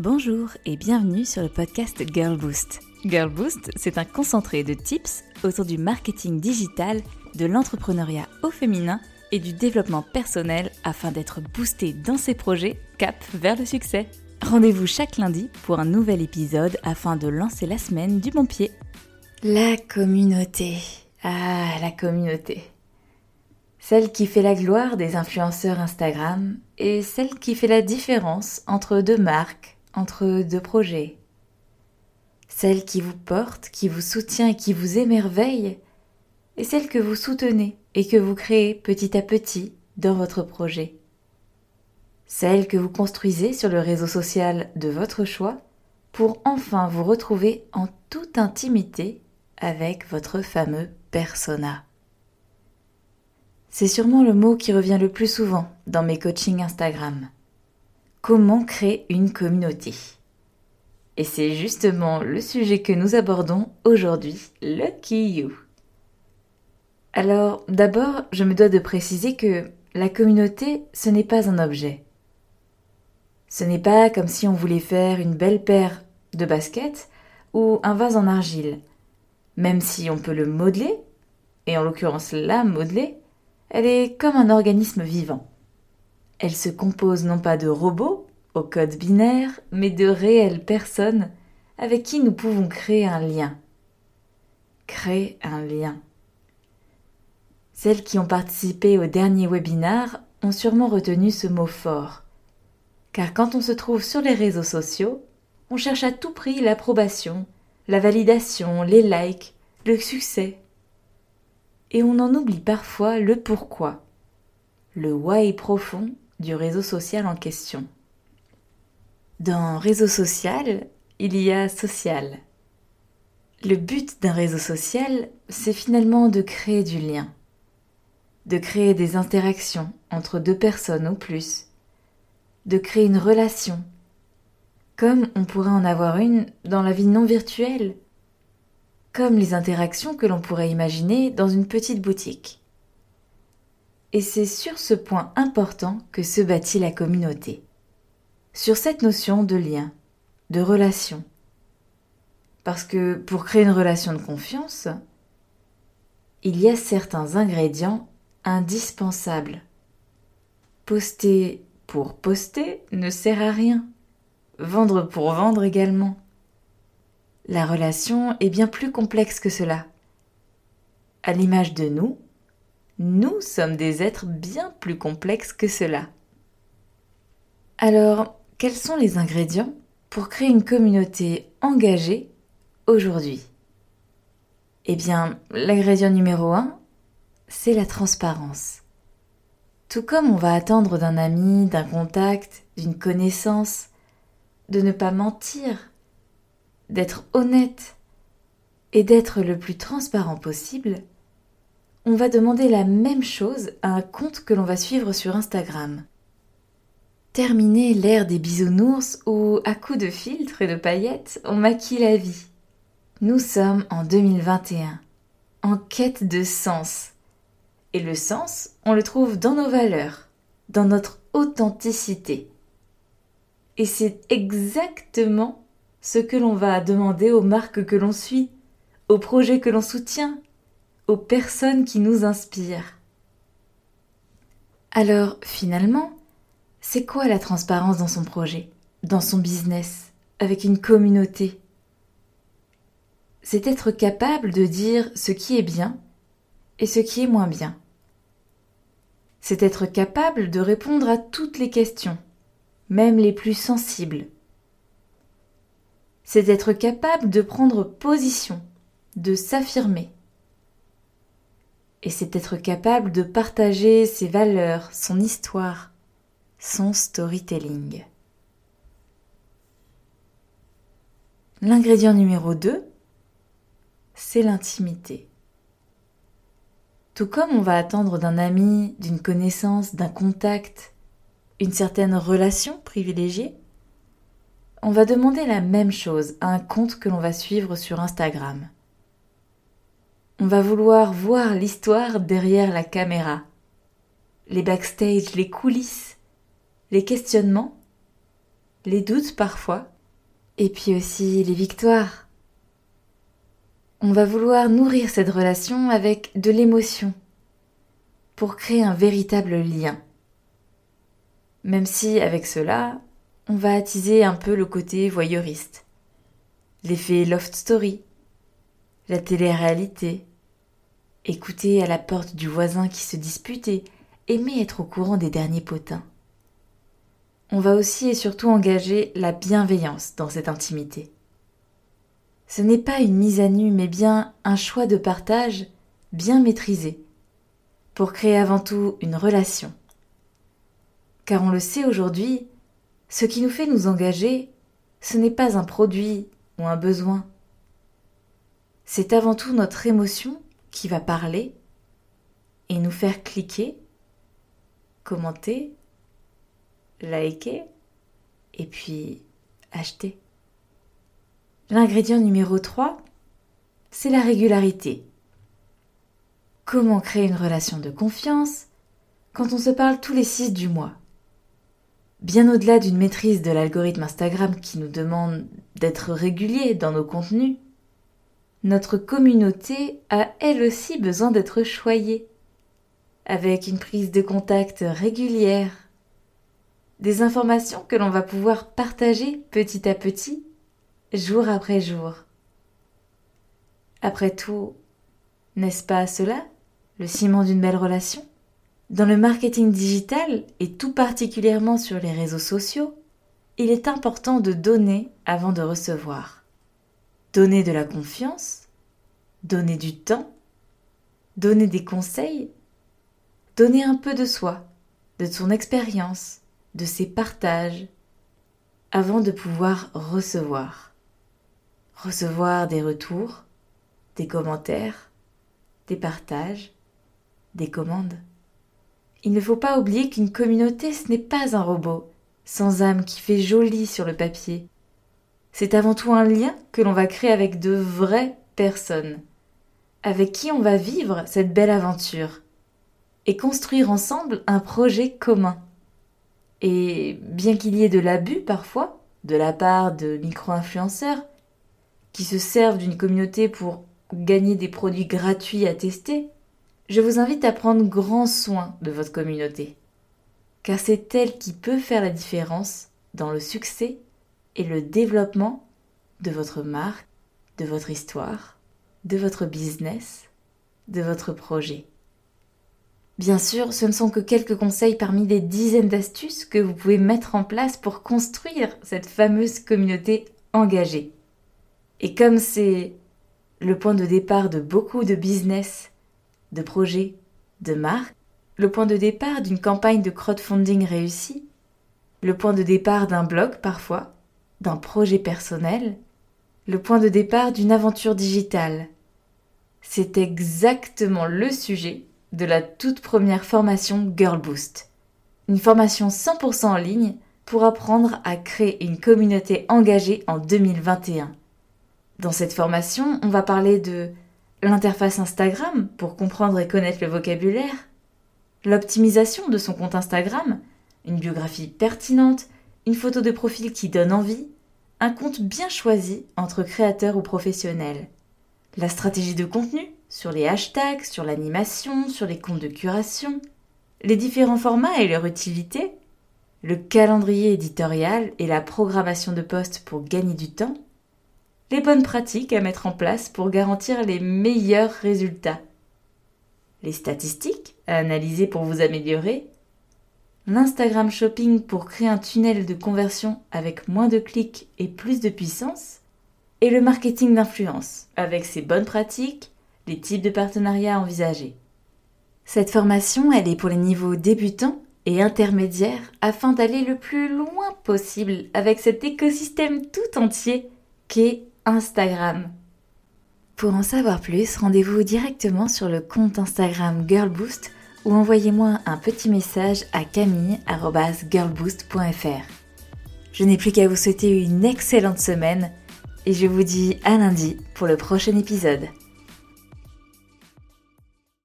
Bonjour et bienvenue sur le podcast Girl Boost. Girl Boost, c'est un concentré de tips autour du marketing digital, de l'entrepreneuriat au féminin et du développement personnel afin d'être boosté dans ses projets cap vers le succès. Rendez-vous chaque lundi pour un nouvel épisode afin de lancer la semaine du bon pied. La communauté. Ah, la communauté. Celle qui fait la gloire des influenceurs Instagram et celle qui fait la différence entre deux marques entre deux projets. Celle qui vous porte, qui vous soutient et qui vous émerveille, et celle que vous soutenez et que vous créez petit à petit dans votre projet. Celle que vous construisez sur le réseau social de votre choix pour enfin vous retrouver en toute intimité avec votre fameux persona. C'est sûrement le mot qui revient le plus souvent dans mes coachings Instagram. Comment créer une communauté Et c'est justement le sujet que nous abordons aujourd'hui, Lucky You. Alors, d'abord, je me dois de préciser que la communauté, ce n'est pas un objet. Ce n'est pas comme si on voulait faire une belle paire de baskets ou un vase en argile. Même si on peut le modeler, et en l'occurrence la modeler, elle est comme un organisme vivant. Elle se compose non pas de robots au code binaire, mais de réelles personnes avec qui nous pouvons créer un lien. Créer un lien. Celles qui ont participé au dernier webinar ont sûrement retenu ce mot fort. Car quand on se trouve sur les réseaux sociaux, on cherche à tout prix l'approbation, la validation, les likes, le succès. Et on en oublie parfois le pourquoi, le why profond du réseau social en question. Dans réseau social, il y a social. Le but d'un réseau social, c'est finalement de créer du lien, de créer des interactions entre deux personnes ou plus, de créer une relation, comme on pourrait en avoir une dans la vie non virtuelle, comme les interactions que l'on pourrait imaginer dans une petite boutique. Et c'est sur ce point important que se bâtit la communauté. Sur cette notion de lien, de relation. Parce que pour créer une relation de confiance, il y a certains ingrédients indispensables. Poster pour poster ne sert à rien. Vendre pour vendre également. La relation est bien plus complexe que cela. À l'image de nous, nous sommes des êtres bien plus complexes que cela. Alors, quels sont les ingrédients pour créer une communauté engagée aujourd'hui? Eh bien, l'ingrédient numéro un, c'est la transparence. Tout comme on va attendre d'un ami, d'un contact, d'une connaissance, de ne pas mentir, d'être honnête et d'être le plus transparent possible, on va demander la même chose à un compte que l'on va suivre sur Instagram. Terminer l'ère des bisounours où, à coups de filtres et de paillettes, on maquille la vie. Nous sommes en 2021, en quête de sens. Et le sens, on le trouve dans nos valeurs, dans notre authenticité. Et c'est exactement ce que l'on va demander aux marques que l'on suit, aux projets que l'on soutient, aux personnes qui nous inspirent. Alors, finalement, c'est quoi la transparence dans son projet, dans son business, avec une communauté? C'est être capable de dire ce qui est bien et ce qui est moins bien. C'est être capable de répondre à toutes les questions, même les plus sensibles. C'est être capable de prendre position, de s'affirmer et c'est être capable de partager ses valeurs, son histoire, son storytelling. L'ingrédient numéro 2, c'est l'intimité. Tout comme on va attendre d'un ami, d'une connaissance, d'un contact, une certaine relation privilégiée, on va demander la même chose à un compte que l'on va suivre sur Instagram. On va vouloir voir l'histoire derrière la caméra, les backstage, les coulisses, les questionnements, les doutes parfois, et puis aussi les victoires. On va vouloir nourrir cette relation avec de l'émotion pour créer un véritable lien. Même si avec cela, on va attiser un peu le côté voyeuriste, l'effet loft story, la télé-réalité, écouter à la porte du voisin qui se dispute et aimer être au courant des derniers potins. On va aussi et surtout engager la bienveillance dans cette intimité. Ce n'est pas une mise à nu, mais bien un choix de partage bien maîtrisé, pour créer avant tout une relation. Car on le sait aujourd'hui, ce qui nous fait nous engager, ce n'est pas un produit ou un besoin. C'est avant tout notre émotion qui va parler et nous faire cliquer, commenter, liker et puis acheter. L'ingrédient numéro 3, c'est la régularité. Comment créer une relation de confiance quand on se parle tous les 6 du mois? Bien au-delà d'une maîtrise de l'algorithme Instagram qui nous demande d'être régulier dans nos contenus, notre communauté a elle aussi besoin d'être choyée, avec une prise de contact régulière, des informations que l'on va pouvoir partager petit à petit, jour après jour. Après tout, n'est-ce pas cela, le ciment d'une belle relation? Dans le marketing digital, et tout particulièrement sur les réseaux sociaux, il est important de donner avant de recevoir. Donner de la confiance, donner du temps, donner des conseils, donner un peu de soi, de son expérience, de ses partages, avant de pouvoir recevoir. Recevoir des retours, des commentaires, des partages, des commandes. Il ne faut pas oublier qu'une communauté, ce n'est pas un robot, sans âme qui fait joli sur le papier. C'est avant tout un lien que l'on va créer avec de vraies personnes, avec qui on va vivre cette belle aventure, et construire ensemble un projet commun. Et bien qu'il y ait de l'abus parfois, de la part de micro-influenceurs, qui se servent d'une communauté pour gagner des produits gratuits à tester, je vous invite à prendre grand soin de votre communauté, car c'est elle qui peut faire la différence dans le succès et le développement de votre marque, de votre histoire, de votre business, de votre projet. Bien sûr, ce ne sont que quelques conseils parmi des dizaines d'astuces que vous pouvez mettre en place pour construire cette fameuse communauté engagée. Et comme c'est le point de départ de beaucoup de business de projet, de marque, le point de départ d'une campagne de crowdfunding réussie, le point de départ d'un blog parfois, d'un projet personnel, le point de départ d'une aventure digitale. C'est exactement le sujet de la toute première formation Girl Boost. Une formation 100% en ligne pour apprendre à créer une communauté engagée en 2021. Dans cette formation, on va parler de l'interface Instagram pour comprendre et connaître le vocabulaire, l'optimisation de son compte Instagram, une biographie pertinente, une photo de profil qui donne envie, un compte bien choisi entre créateurs ou professionnels, la stratégie de contenu sur les hashtags, sur l'animation, sur les comptes de curation, les différents formats et leur utilité, le calendrier éditorial et la programmation de postes pour gagner du temps, les bonnes pratiques à mettre en place pour garantir les meilleurs résultats, les statistiques à analyser pour vous améliorer, l'Instagram Shopping pour créer un tunnel de conversion avec moins de clics et plus de puissance, et le marketing d'influence avec ses bonnes pratiques, les types de partenariats envisagés. Cette formation, elle est pour les niveaux débutants et intermédiaires afin d'aller le plus loin possible avec cet écosystème tout entier qu'est Instagram. Pour en savoir plus, rendez-vous directement sur le compte Instagram GirlBoost ou envoyez-moi un petit message à camille.girlboost.fr. Je n'ai plus qu'à vous souhaiter une excellente semaine et je vous dis à lundi pour le prochain épisode.